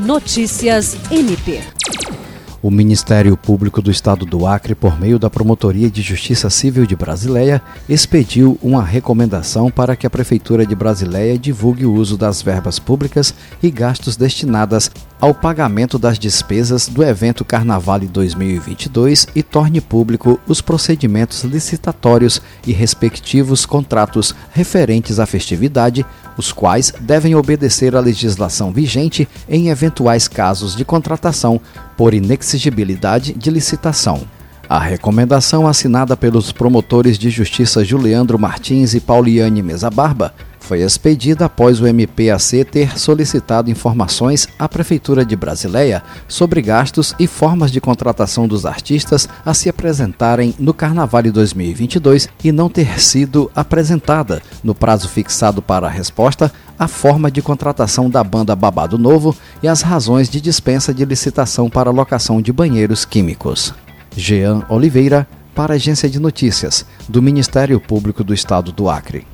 Notícias MP. O Ministério Público do Estado do Acre, por meio da Promotoria de Justiça Civil de Brasileia, expediu uma recomendação para que a Prefeitura de Brasileia divulgue o uso das verbas públicas e gastos destinadas ao pagamento das despesas do evento Carnaval 2022 e torne público os procedimentos licitatórios e respectivos contratos referentes à festividade, os quais devem obedecer à legislação vigente em eventuais casos de contratação por inexigibilidade de licitação. A recomendação assinada pelos promotores de justiça Juliandro Martins e Pauliane Mesa Barba foi expedida após o MPAC ter solicitado informações à Prefeitura de Brasileia sobre gastos e formas de contratação dos artistas a se apresentarem no Carnaval 2022 e não ter sido apresentada, no prazo fixado para a resposta, a forma de contratação da banda Babado Novo e as razões de dispensa de licitação para locação de banheiros químicos. Jean Oliveira, para a Agência de Notícias do Ministério Público do Estado do Acre.